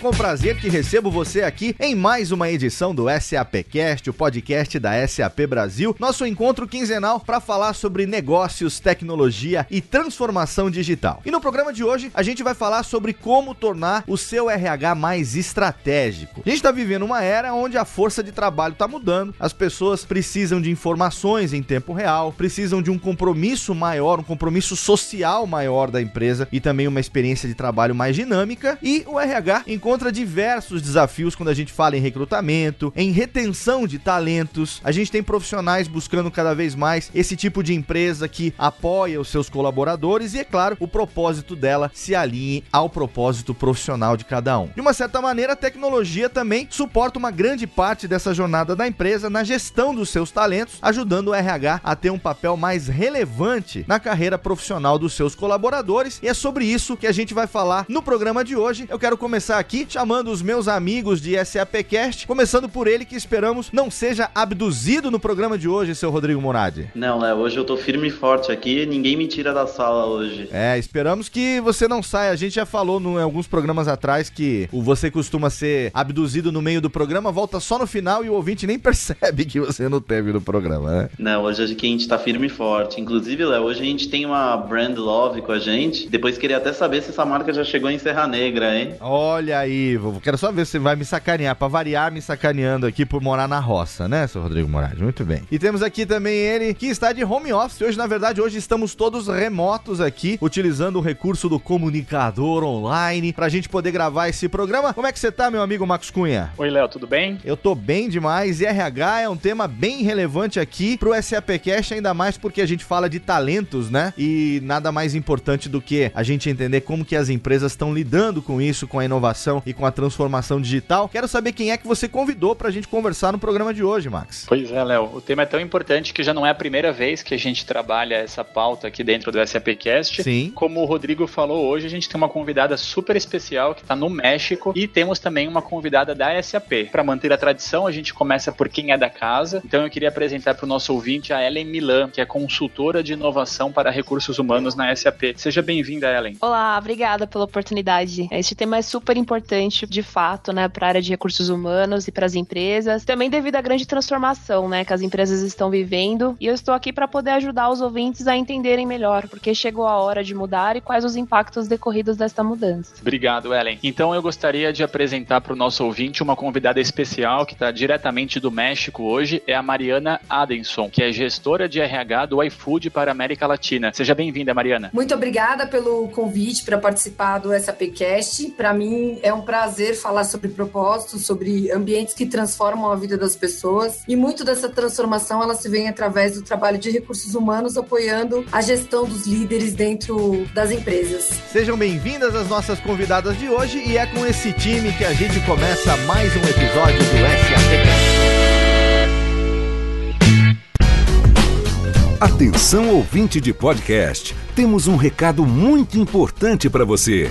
Com prazer que recebo você aqui em mais uma edição do SAPcast, o podcast da SAP Brasil, nosso encontro quinzenal para falar sobre negócios, tecnologia e transformação digital. E no programa de hoje a gente vai falar sobre como tornar o seu RH mais estratégico. A gente está vivendo uma era onde a força de trabalho está mudando, as pessoas precisam de informações em tempo real, precisam de um compromisso maior, um compromisso social maior da empresa e também uma experiência de trabalho mais dinâmica e o RH encontra diversos desafios quando a gente fala em recrutamento, em retenção de talentos. A gente tem profissionais buscando cada vez mais esse tipo de empresa que apoia os seus colaboradores e, é claro, o propósito dela se alinhe ao propósito profissional de cada um. De uma certa maneira, a tecnologia também suporta uma grande parte dessa jornada da empresa na gestão dos seus talentos, ajudando o RH a ter um papel mais relevante na carreira profissional dos seus colaboradores. E é sobre isso que a gente vai falar no programa de hoje. Eu quero começar aqui chamando os meus amigos de SAPcast, começando por ele que esperamos não seja abduzido no programa de hoje, seu Rodrigo Moradi. Não, Léo, hoje eu tô firme e forte aqui, ninguém me tira da sala hoje. É, esperamos que você não saia. A gente já falou em alguns programas atrás que o você costuma ser abduzido no meio do programa, volta só no final e o ouvinte nem percebe que você não teve no programa, né? Não, hoje a gente tá firme e forte. Inclusive, Léo, hoje a gente tem uma brand love com a gente. Depois queria até saber se essa marca já chegou em Serra Negra, hein? Olha aí, vou- quero só ver se você vai me sacanear, pra variar me sacaneando aqui por morar na roça, né, seu Rodrigo Moraes? Muito bem. E temos aqui também ele que está de home office. Hoje, na verdade, hoje estamos todos remotos aqui, utilizando o recurso do comunicador online pra gente poder gravar esse programa. Como é que você tá, meu amigo Marcos Cunha? Oi, Léo, tudo bem? Eu tô bem demais e RH é um tema bem relevante aqui pro SAPcast, ainda mais porque a gente fala de talentos, né? E nada mais importante do que a gente entender como que as empresas estão lidando com isso, com a inovação e com a transformação digital. Quero saber quem é que você convidou pra gente conversar no programa de hoje, Max. Pois é, Léo. O tema é tão importante que já não é a primeira vez que a gente trabalha essa pauta aqui dentro do SAPcast. Sim. Como o Rodrigo falou, hoje a gente tem uma convidada super especial que está no México e temos também uma convidada da SAP. Para manter a tradição, a gente começa por quem é da casa. Então eu queria apresentar para o nosso ouvinte a Ellen Milan, que é consultora de inovação para recursos humanos na SAP. Seja bem-vinda, Ellen. Olá, obrigada pela oportunidade. Este tema é super importante, de fato, né, para a área de recursos humanos e para as empresas. Também devido à grande transformação, né, que as empresas estão vivendo. E eu estou aqui para poder ajudar os ouvintes a entenderem melhor, porque chegou a hora de mudar e quais os impactos decorridos desta mudança. Obrigado, Ellen. Então eu gostaria de apresentar para o nosso ouvinte uma convidada especial que está diretamente do México hoje, é a Mariana Adenson, que é gestora de RH do iFood para a América Latina. Seja bem-vinda, Mariana. Muito obrigada pelo convite para participar do SAPcast. Para mim é um prazer falar sobre propósitos, sobre ambientes que transformam a vida das pessoas. E muito dessa transformação ela se vem através do trabalho de recursos humanos apoiando a gestão dos líderes dentro das empresas. Sejam bem-vindas as nossas convidadas de hoje e é com esse time que a gente começa mais um episódio do SAPcast. Atenção ouvinte de podcast, temos um recado muito importante para você.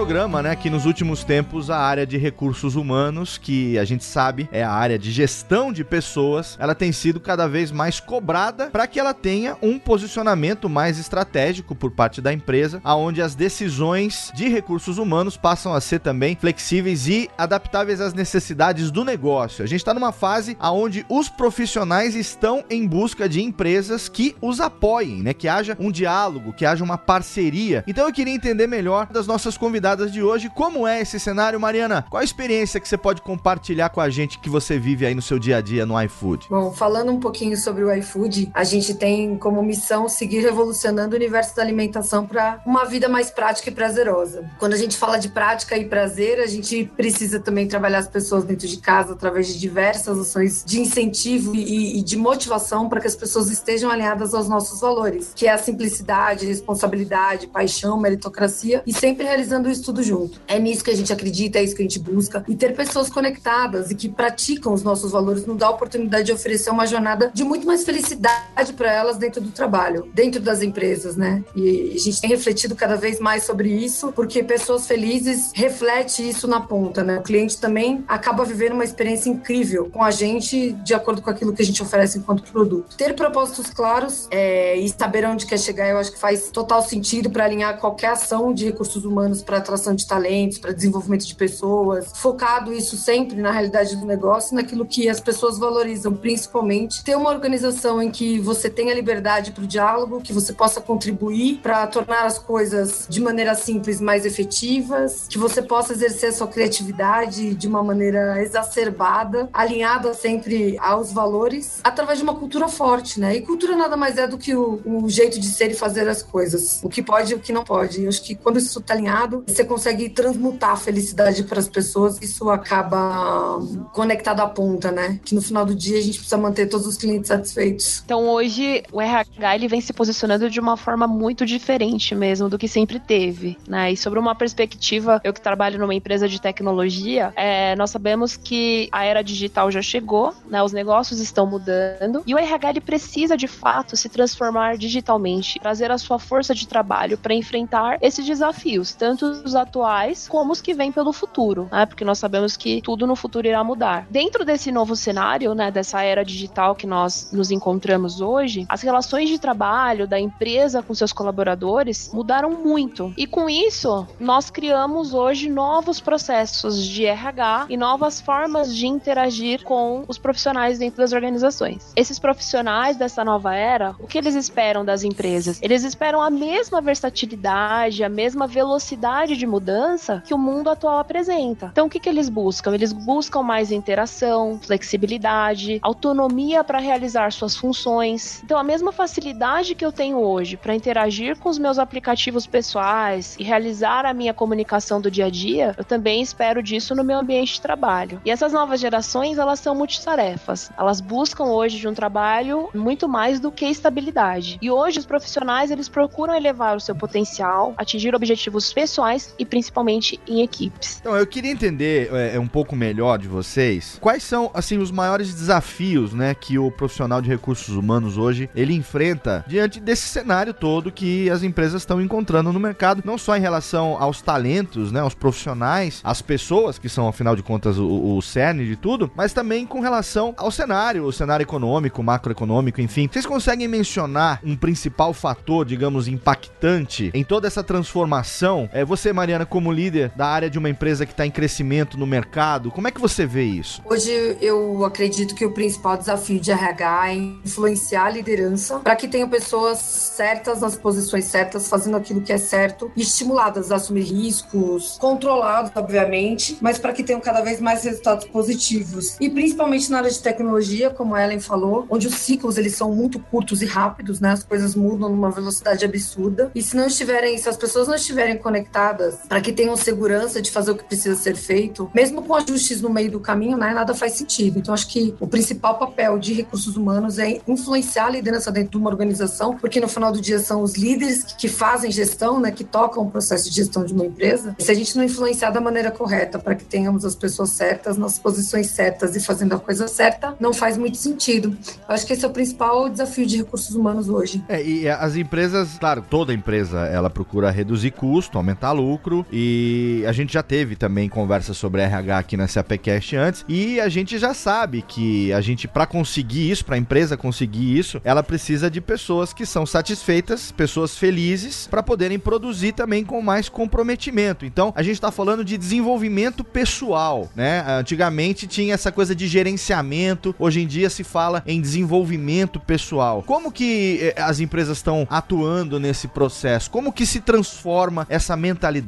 Programa, né, que nos últimos tempos a área de recursos humanos, que a gente sabe é a área de gestão de pessoas, ela tem sido cada vez mais cobrada para que ela tenha um posicionamento mais estratégico por parte da empresa, aonde as decisões de recursos humanos passam a ser também flexíveis e adaptáveis às necessidades do negócio. A gente está numa fase aonde os profissionais estão em busca de empresas que os apoiem, né, que haja um diálogo, que haja uma parceria. Então eu queria entender melhor das nossas convidadas de hoje como é esse cenário, Mariana. Qual a experiência que você pode compartilhar com a gente que você vive aí no seu dia a dia no iFood? Bom, falando um pouquinho sobre o iFood, a gente tem como missão seguir revolucionando o universo da alimentação para uma vida mais prática e prazerosa. Quando a gente fala de prática e prazer, a gente precisa também trabalhar as pessoas dentro de casa através de diversas ações de incentivo e, e de motivação para que as pessoas estejam alinhadas aos nossos valores, que é a simplicidade, responsabilidade, paixão, meritocracia e sempre realizando isso tudo junto. É nisso que a gente acredita, é isso que a gente busca. E ter pessoas conectadas e que praticam os nossos valores nos dá a oportunidade de oferecer uma jornada de muito mais felicidade para elas dentro do trabalho, dentro das empresas, né? E a gente tem refletido cada vez mais sobre isso, porque pessoas felizes reflete isso na ponta, né? O cliente também acaba vivendo uma experiência incrível com a gente, de acordo com aquilo que a gente oferece enquanto produto. Ter propósitos claros é, e saber onde quer chegar, eu acho que faz total sentido para alinhar qualquer ação de recursos humanos para atração de talentos, para desenvolvimento de pessoas, focado isso sempre na realidade do negócio, naquilo que as pessoas valorizam, principalmente ter uma organização em que você tenha liberdade para o diálogo, que você possa contribuir para tornar as coisas de maneira simples mais efetivas, que você possa exercer a sua criatividade de uma maneira exacerbada, alinhada sempre aos valores, através de uma cultura forte, né? E cultura nada mais é do que o, o jeito de ser e fazer as coisas, o que pode e o que não pode. Eu acho que quando isso está alinhado, você consegue transmutar a felicidade para as pessoas, isso acaba conectado à ponta, né? Que no final do dia a gente precisa manter todos os clientes satisfeitos. Então hoje o RH ele vem se posicionando de uma forma muito diferente mesmo do que sempre teve, né? E sobre uma perspectiva, eu que trabalho numa empresa de tecnologia, é, nós sabemos que a era digital já chegou, né? Os negócios estão mudando e o RH ele precisa de fato se transformar digitalmente, trazer a sua força de trabalho para enfrentar esses desafios, tanto atuais como os que vêm pelo futuro, né? Porque nós sabemos que tudo no futuro irá mudar. Dentro desse novo cenário, né, dessa era digital que nós nos encontramos hoje, as relações de trabalho da empresa com seus colaboradores mudaram muito. E com isso, nós criamos hoje novos processos de RH e novas formas de interagir com os profissionais dentro das organizações. Esses profissionais dessa nova era, o que eles esperam das empresas? Eles esperam a mesma versatilidade, a mesma velocidade de mudança que o mundo atual apresenta. Então, o que, que eles buscam? Eles buscam mais interação, flexibilidade, autonomia para realizar suas funções. Então, a mesma facilidade que eu tenho hoje para interagir com os meus aplicativos pessoais e realizar a minha comunicação do dia a dia, eu também espero disso no meu ambiente de trabalho. E essas novas gerações, elas são multitarefas. Elas buscam hoje de um trabalho muito mais do que estabilidade. E hoje os profissionais, eles procuram elevar o seu potencial, atingir objetivos pessoais e principalmente em equipes. Então, eu queria entender é, um pouco melhor de vocês, quais são assim os maiores desafios, né, que o profissional de recursos humanos hoje ele enfrenta diante desse cenário todo que as empresas estão encontrando no mercado, não só em relação aos talentos, né, aos profissionais, às pessoas que são afinal de contas o, o cerne de tudo, mas também com relação ao cenário, o cenário econômico, macroeconômico, enfim. Vocês conseguem mencionar um principal fator, digamos, impactante em toda essa transformação? É você, Mariana, como líder da área de uma empresa que está em crescimento no mercado, como é que você vê isso? Hoje eu acredito que o principal desafio de RH é influenciar a liderança para que tenham pessoas certas nas posições certas, fazendo aquilo que é certo estimuladas a assumir riscos, controlados, obviamente, mas para que tenham cada vez mais resultados positivos. E principalmente na área de tecnologia, como a Ellen falou, onde os ciclos eles são muito curtos e rápidos, né? As coisas mudam numa velocidade absurda. E se não estiverem, se as pessoas não estiverem conectadas para que tenham segurança de fazer o que precisa ser feito, mesmo com ajustes no meio do caminho, né, nada faz sentido. Então acho que o principal papel de recursos humanos é influenciar a liderança dentro de uma organização, porque no final do dia são os líderes que fazem gestão, né, que tocam o processo de gestão de uma empresa. Se a gente não influenciar da maneira correta para que tenhamos as pessoas certas nas posições certas e fazendo a coisa certa, não faz muito sentido. Eu acho que esse é o principal desafio de recursos humanos hoje. É, e as empresas, claro, toda empresa, ela procura reduzir custo, aumentar lucro e a gente já teve também conversa sobre RH aqui na SAPcast antes e a gente já sabe que a gente para conseguir isso, para a empresa conseguir isso, ela precisa de pessoas que são satisfeitas, pessoas felizes para poderem produzir também com mais comprometimento. Então, a gente está falando de desenvolvimento pessoal, né? Antigamente tinha essa coisa de gerenciamento, hoje em dia se fala em desenvolvimento pessoal. Como que eh, as empresas estão atuando nesse processo? Como que se transforma essa mentalidade?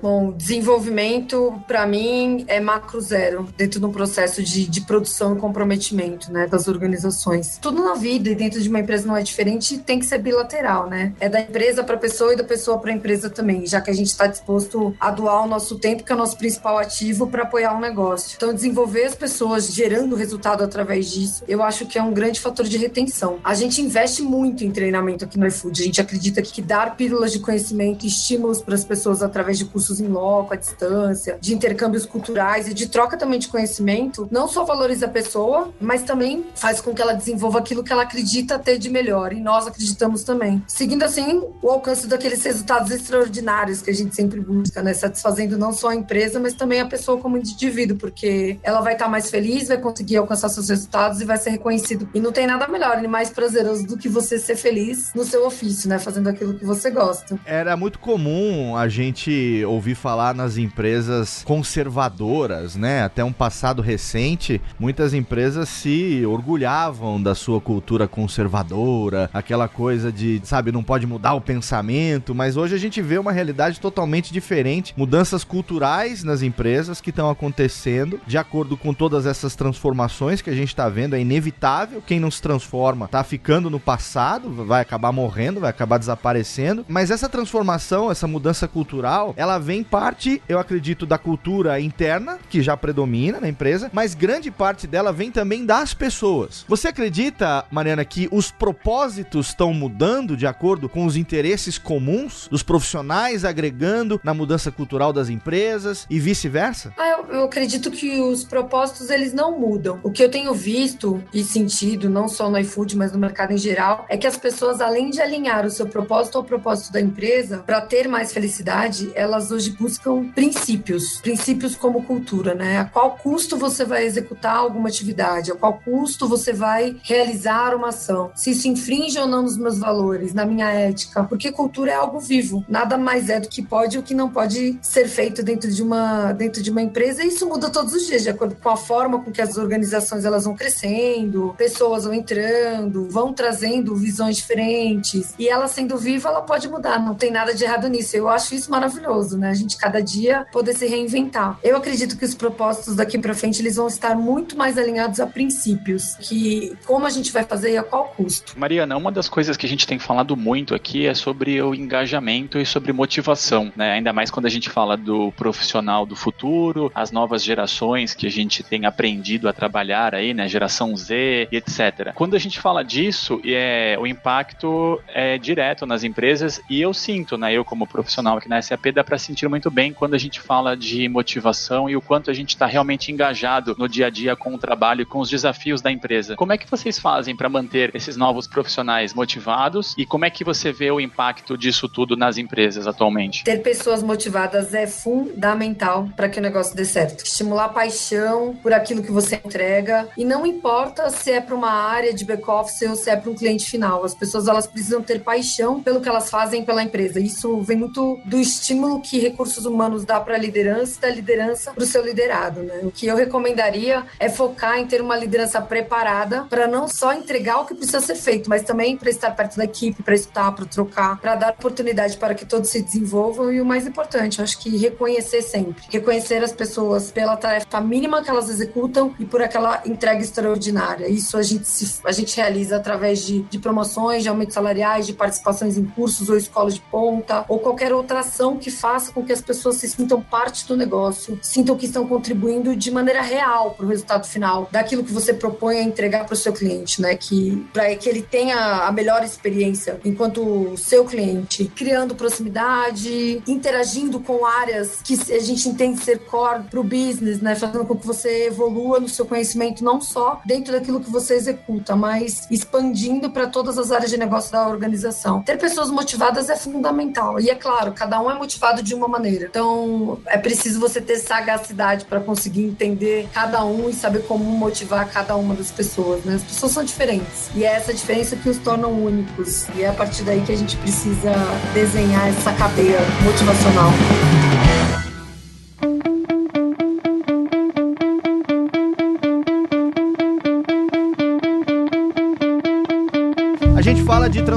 Bom, desenvolvimento para mim é macro zero dentro de um processo de, de produção e comprometimento, né, das organizações. Tudo na vida e dentro de uma empresa não é diferente, tem que ser bilateral, né? É da empresa para pessoa e da pessoa para a empresa também, já que a gente está disposto a doar o nosso tempo, que é o nosso principal ativo, para apoiar um negócio. Então, desenvolver as pessoas gerando resultado através disso, eu acho que é um grande fator de retenção. A gente investe muito em treinamento aqui no iFood. A gente acredita que dar pílulas de conhecimento, estímulos para as pessoas através de cursos em loco, à distância, de intercâmbios culturais e de troca também de conhecimento, não só valoriza a pessoa, mas também faz com que ela desenvolva aquilo que ela acredita ter de melhor. E nós acreditamos também. Seguindo assim o alcance daqueles resultados extraordinários que a gente sempre busca, né? Satisfazendo não só a empresa, mas também a pessoa como indivíduo, porque ela vai estar mais feliz, vai conseguir alcançar seus resultados e vai ser reconhecido. E não tem nada melhor e mais prazeroso do que você ser feliz no seu ofício, né? Fazendo aquilo que você gosta. Era muito comum a gente ouvir falar nas empresas conservadoras, né? Até um passado recente, muitas empresas se orgulhavam da sua cultura conservadora, aquela coisa de, sabe, não pode mudar o pensamento, mas hoje a gente vê uma realidade totalmente diferente, mudanças culturais nas empresas que estão acontecendo. De acordo com todas essas transformações que a gente está vendo, é inevitável, quem não se transforma está ficando no passado, vai acabar morrendo, vai acabar desaparecendo, mas essa transformação, essa mudança cultural, ela vem parte, eu acredito, da cultura interna, que já predomina na empresa, mas grande parte dela vem também das pessoas. Você acredita, Mariana, que os propósitos estão mudando de acordo com os interesses comuns dos profissionais agregando na mudança cultural das empresas e vice-versa? Ah, eu, eu acredito que os propósitos eles não mudam. O que eu tenho visto e sentido, não só no iFood, mas no mercado em geral, é que as pessoas, além de alinhar o seu propósito ao propósito da empresa, para ter mais felicidade, elas hoje buscam princípios. Princípios como cultura, né? A qual custo você vai executar alguma atividade, a qual custo você vai realizar uma ação, se isso infringe ou não nos meus valores, na minha ética, porque cultura é algo vivo, nada mais é do que pode ou que não pode ser feito dentro de uma dentro de uma empresa, e isso muda todos os dias, de acordo com a forma com que as organizações elas vão crescendo, pessoas vão entrando, vão trazendo visões diferentes, e ela sendo viva, ela pode mudar, não tem nada de errado nisso. Eu acho isso maravilhoso, né? A gente cada dia poder se reinventar. Eu acredito que os propósitos daqui para frente eles vão estar muito mais alinhados a princípios, que como a gente vai fazer e a qual custo. Mariana, uma das coisas que a gente tem falado muito aqui é sobre o engajamento e sobre motivação, né? Ainda mais quando a gente fala do profissional do futuro, as novas gerações que a gente tem aprendido a trabalhar aí, né? Geração Z e etc. Quando a gente fala disso, é, o impacto é direto nas empresas e eu sinto, né? Eu como profissional na SAP dá para sentir muito bem quando a gente fala de motivação e o quanto a gente está realmente engajado no dia a dia com o trabalho e com os desafios da empresa. Como é que vocês fazem para manter esses novos profissionais motivados e como é que você vê o impacto disso tudo nas empresas atualmente? Ter pessoas motivadas é fundamental para que o negócio dê certo. Estimular paixão por aquilo que você entrega e não importa se é para uma área de back-office ou se é para um cliente final. As pessoas elas precisam ter paixão pelo que elas fazem pela empresa. Isso vem muito do estímulo que recursos humanos dá para a liderança e da liderança para o seu liderado. Né? O que eu recomendaria é focar em ter uma liderança preparada para não só entregar o que precisa ser feito, mas também para estar perto da equipe, para escutar, para trocar, para dar oportunidade para que todos se desenvolvam e o mais importante, acho que reconhecer sempre, reconhecer as pessoas pela tarefa mínima que elas executam e por aquela entrega extraordinária. Isso a gente se, a gente realiza através de, de promoções, de aumentos salariais, de participações em cursos ou escolas de ponta ou qualquer outra que faça com que as pessoas se sintam parte do negócio, sintam que estão contribuindo de maneira real para o resultado final daquilo que você propõe a entregar para o seu cliente, né? Que para que ele tenha a melhor experiência enquanto seu cliente, criando proximidade, interagindo com áreas que a gente entende ser core para o business, né? Fazendo com que você evolua no seu conhecimento não só dentro daquilo que você executa, mas expandindo para todas as áreas de negócio da organização. Ter pessoas motivadas é fundamental. E é claro, cada um é motivado de uma maneira. Então, é preciso você ter sagacidade para conseguir entender cada um e saber como motivar cada uma das pessoas, né? As pessoas são diferentes. E é essa diferença que os tornam únicos. E é a partir daí que a gente precisa desenhar essa cadeia motivacional.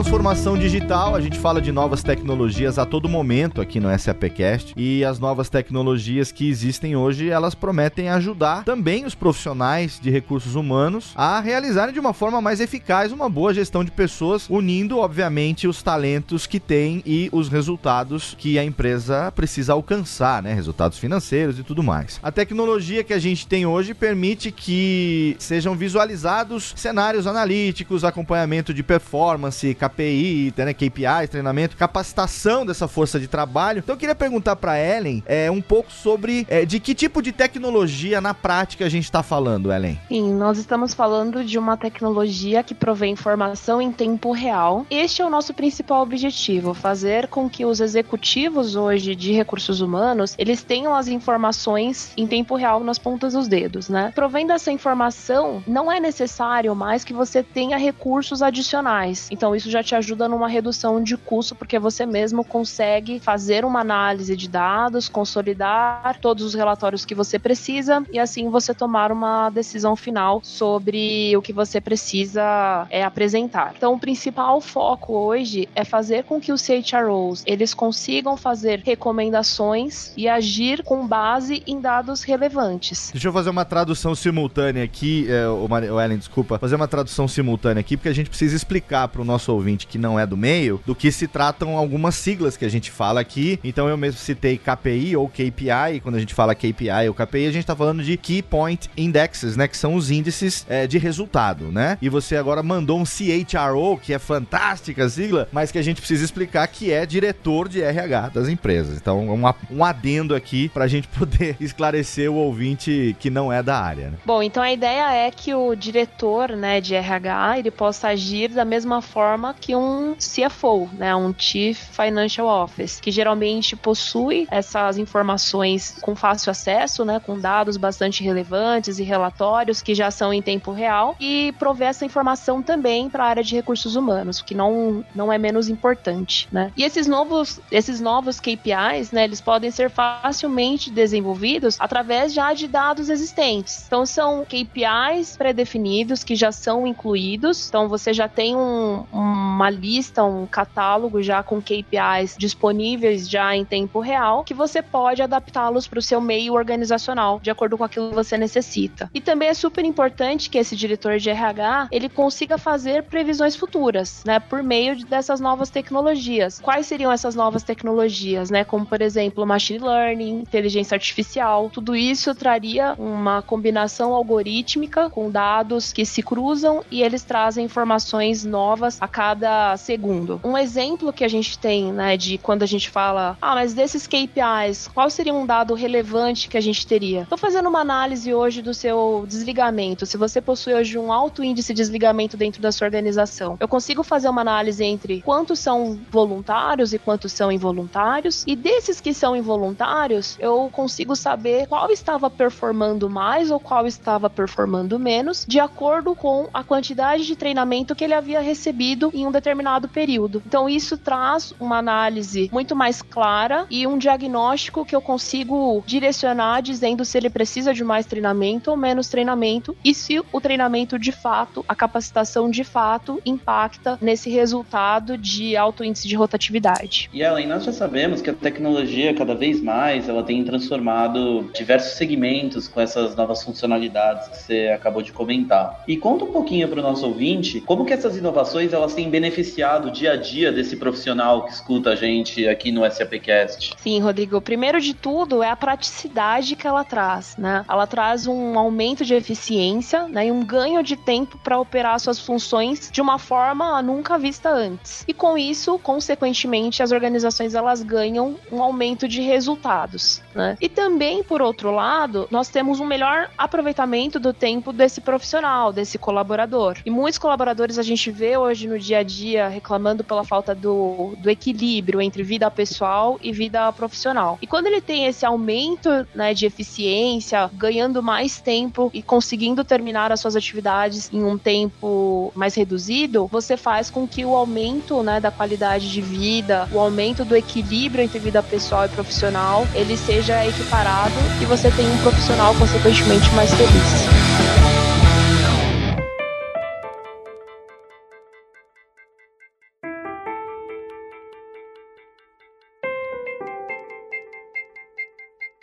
Transformação digital, a gente fala de novas tecnologias a todo momento aqui no SAPcast e as novas tecnologias que existem hoje, elas prometem ajudar também os profissionais de recursos humanos a realizarem de uma forma mais eficaz uma boa gestão de pessoas, unindo obviamente os talentos que tem e os resultados que a empresa precisa alcançar, né, resultados financeiros e tudo mais. A tecnologia que a gente tem hoje permite que sejam visualizados cenários analíticos, acompanhamento de performance performance, KPI, né, KPIs, treinamento, capacitação dessa força de trabalho. Então eu queria perguntar para Ellen é, um pouco sobre é, de que tipo de tecnologia na prática a gente está falando, Ellen. Sim, nós estamos falando de uma tecnologia que provê informação em tempo real. Este é o nosso principal objetivo, fazer com que os executivos hoje de recursos humanos, eles tenham as informações em tempo real nas pontas dos dedos, né? Provendo essa informação, não é necessário mais que você tenha recursos adicionais. Então isso já te ajuda numa redução de custo, porque você mesmo consegue fazer uma análise de dados, consolidar todos os relatórios que você precisa e assim você tomar uma decisão final sobre o que você precisa é, apresentar. Então o principal foco hoje é fazer com que os CHROs eles consigam fazer recomendações e agir com base em dados relevantes. Deixa eu fazer uma tradução simultânea aqui, é, o Ellen, desculpa, fazer uma tradução simultânea aqui, porque a gente precisa explicar explicar para o nosso ouvinte que não é do meio do que se tratam algumas siglas que a gente fala aqui. Então eu mesmo citei KPI ou KPI. Quando a gente fala KPI ou KPI, a gente está falando de Key Point Indexes, né? Que são os índices é, de resultado, né? E você agora mandou um CHRO, que é fantástica sigla, mas que a gente precisa explicar que é diretor de RH das empresas. Então, um, um adendo aqui para a gente poder esclarecer o ouvinte que não é da área. Né? Bom, então a ideia é que o diretor né, de RH ele possa agir da mesma forma que um CFO, né, um Chief Financial Office, que geralmente possui essas informações com fácil acesso, né, com dados bastante relevantes e relatórios que já são em tempo real e prover essa informação também para a área de recursos humanos, que não, não é menos importante, né? E esses novos esses novos KPIs, né, eles podem ser facilmente desenvolvidos através já de dados existentes. Então são KPIs pré-definidos que já são incluídos. Então você já tem um uma lista, um catálogo já com KPIs disponíveis já em tempo real, que você pode adaptá-los para o seu meio organizacional, de acordo com aquilo que você necessita. E também é super importante que esse diretor de RH ele consiga fazer previsões futuras, né, por meio dessas novas tecnologias. Quais seriam essas novas tecnologias, né, como por exemplo machine learning, inteligência artificial? Tudo isso traria uma combinação algorítmica com dados que se cruzam e eles trazem informações novas a cada segundo. Um exemplo que a gente tem, né, de quando a gente fala, ah, mas desses KPIs, qual seria um dado relevante que a gente teria? Estou fazendo uma análise hoje do seu desligamento. Se você possui hoje um alto índice de desligamento dentro da sua organização, eu consigo fazer uma análise entre quantos são voluntários e quantos são involuntários. E desses que são involuntários, eu consigo saber qual estava performando mais ou qual estava performando menos, de acordo com a quantidade de treinamento que ele havia recebido em um determinado período. Então, isso traz uma análise muito mais clara e um diagnóstico que eu consigo direcionar dizendo se ele precisa de mais treinamento ou menos treinamento e se o treinamento de fato, a capacitação de fato, impacta nesse resultado de alto índice de rotatividade. E além, nós já sabemos que a tecnologia, cada vez mais, ela tem transformado diversos segmentos com essas novas funcionalidades que você acabou de comentar. E conta um pouquinho para o nosso ouvinte como que essas inovações elas têm beneficiado dia a dia desse profissional que escuta a gente aqui no SAPcast? Sim, Rodrigo. Primeiro de tudo é a praticidade que ela traz, né? Ela traz um aumento de eficiência, né, e um ganho de tempo para operar suas funções de uma forma nunca vista antes. E com isso, consequentemente, as organizações elas ganham um aumento de resultados, né? E também, por outro lado, nós temos um melhor aproveitamento do tempo desse profissional, desse colaborador. E muitos colaboradores a gente vê hoje no dia a dia reclamando pela falta do, do equilíbrio entre vida pessoal e vida profissional. E quando ele tem esse aumento né, de eficiência, ganhando mais tempo e conseguindo terminar as suas atividades em um tempo mais reduzido, você faz com que o aumento né, da qualidade de vida, o aumento do equilíbrio entre vida pessoal e profissional, ele seja equiparado e você tenha um profissional consequentemente mais feliz.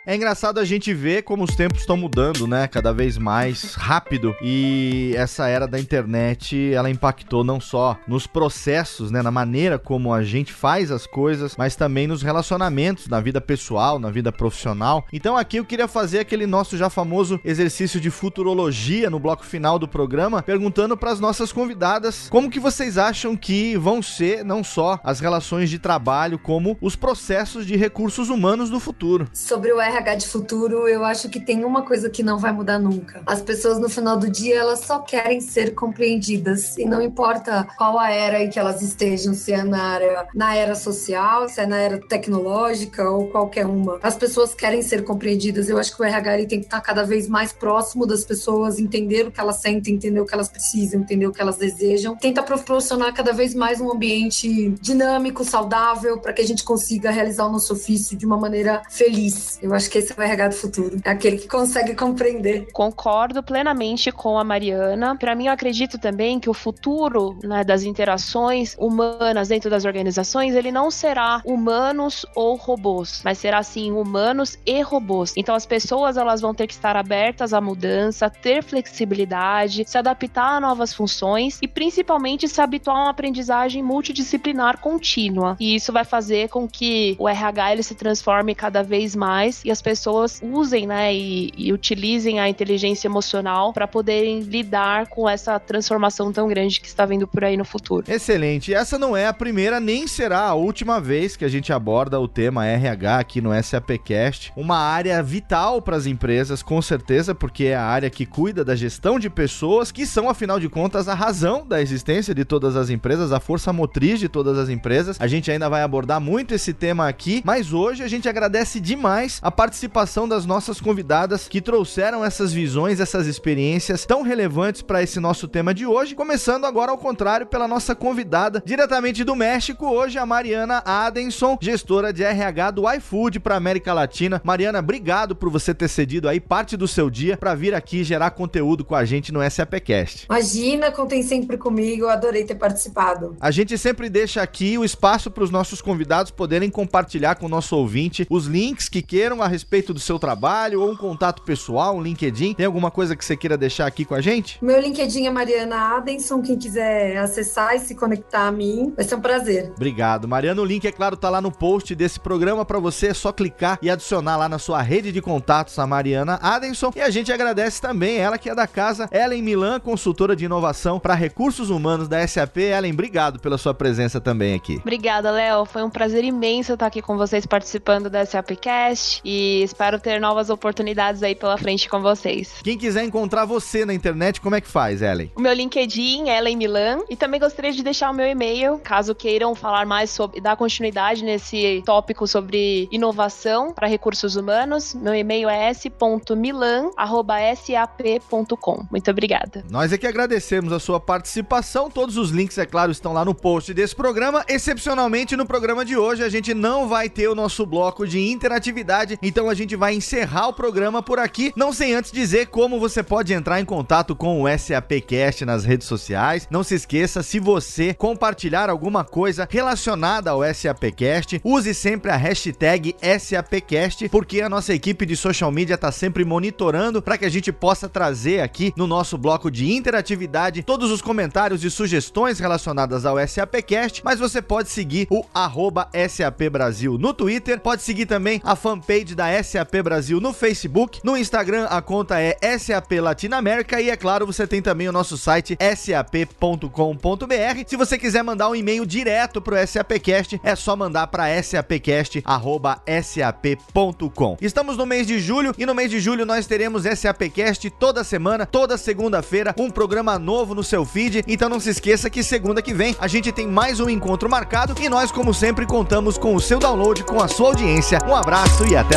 É engraçado a gente ver como os tempos estão mudando, né? Cada vez mais rápido. E essa era da internet, ela impactou não só nos processos, né? Na maneira como a gente faz as coisas, mas também nos relacionamentos, na vida pessoal, na vida profissional. Então aqui eu queria fazer aquele nosso já famoso exercício de futurologia no bloco final do programa, perguntando para as nossas convidadas como que vocês acham que vão ser não só as relações de trabalho, como os processos de recursos humanos do futuro. Sobre o RH de futuro, eu acho que tem uma coisa que não vai mudar nunca. As pessoas no final do dia, elas só querem ser compreendidas. E não importa qual a era em que elas estejam, se é na área, na era social, se é na era tecnológica ou qualquer uma. As pessoas querem ser compreendidas. Eu acho que o RH ele tem que estar cada vez mais próximo das pessoas, entender o que elas sentem, entender o que elas precisam, entender o que elas desejam. Tenta proporcionar cada vez mais um ambiente dinâmico, saudável, para que a gente consiga realizar o nosso ofício de uma maneira feliz. Eu acho acho que esse é o RH do futuro. É aquele que consegue compreender. Concordo plenamente com a Mariana. Para mim, eu acredito também que o futuro né, das interações humanas dentro das organizações, ele não será humanos ou robôs, mas será sim humanos e robôs. Então as pessoas elas vão ter que estar abertas à mudança, ter flexibilidade, se adaptar a novas funções e principalmente se habituar a uma aprendizagem multidisciplinar contínua. E isso vai fazer com que o RH ele se transforme cada vez mais e as pessoas usem, né, e, e utilizem a inteligência emocional para poderem lidar com essa transformação tão grande que está vindo por aí no futuro. Excelente. Essa não é a primeira nem será a última vez que a gente aborda o tema RH aqui no SAPcast, uma área vital para as empresas, com certeza, porque é a área que cuida da gestão de pessoas, que são afinal de contas a razão da existência de todas as empresas, a força motriz de todas as empresas. A gente ainda vai abordar muito esse tema aqui, mas hoje a gente agradece demais a participação das nossas convidadas que trouxeram essas visões, essas experiências tão relevantes para esse nosso tema de hoje. Começando agora ao contrário pela nossa convidada diretamente do México, hoje a Mariana Adenson, gestora de RH do iFood para América Latina. Mariana, obrigado por você ter cedido aí parte do seu dia para vir aqui gerar conteúdo com a gente no SAPcast. Imagina, contem sempre comigo, eu adorei ter participado. A gente sempre deixa aqui o espaço para os nossos convidados poderem compartilhar com o nosso ouvinte os links que queiram a respeito do seu trabalho ou um contato pessoal, um LinkedIn? Tem alguma coisa que você queira deixar aqui com a gente? Meu LinkedIn é Mariana Adenson. Quem quiser acessar e se conectar a mim, vai ser um prazer. Obrigado. Mariana, o link, é claro, tá lá no post desse programa para você. É só clicar e adicionar lá na sua rede de contatos a Mariana Adenson. E a gente agradece também ela que é da casa, Ellen Milan, consultora de inovação para recursos humanos da SAP. Ellen, obrigado pela sua presença também aqui. Obrigada, Léo. Foi um prazer imenso estar aqui com vocês participando da SAPcast e espero ter novas oportunidades aí pela frente com vocês. Quem quiser encontrar você na internet, como é que faz, Ellen? O meu LinkedIn, Ellen Milan, e também gostaria de deixar o meu e-mail, caso queiram falar mais sobre, dar continuidade nesse tópico sobre inovação para recursos humanos. Meu e-mail é s.milan@sap.com. Muito obrigada. Nós é que agradecemos a sua participação. Todos os links, é claro, estão lá no post desse programa. Excepcionalmente no programa de hoje, a gente não vai ter o nosso bloco de interatividade Então a gente vai encerrar o programa por aqui, não sem antes dizer como você pode entrar em contato com o SAPcast nas redes sociais. Não se esqueça, se você compartilhar alguma coisa relacionada ao SAPcast, use sempre a hashtag SAPcast, porque a nossa equipe de social media está sempre monitorando para que a gente possa trazer aqui no nosso bloco de interatividade todos os comentários e sugestões relacionadas ao SAPcast, mas você pode seguir o arroba SAP Brasil no Twitter, pode seguir também a fanpage da SAP Brasil no Facebook, no Instagram a conta é SAP Latinoamérica e é claro, você tem também o nosso site sap.com.br. Se você quiser mandar um e-mail direto pro SAPcast, é só mandar para sapcast@sap.com. Estamos no mês de julho e no mês de julho nós teremos SAPcast toda semana, toda segunda-feira, um programa novo no seu feed. Então não se esqueça que segunda que vem a gente tem mais um encontro marcado e nós, como sempre, contamos com o seu download, com a sua audiência. Um abraço e até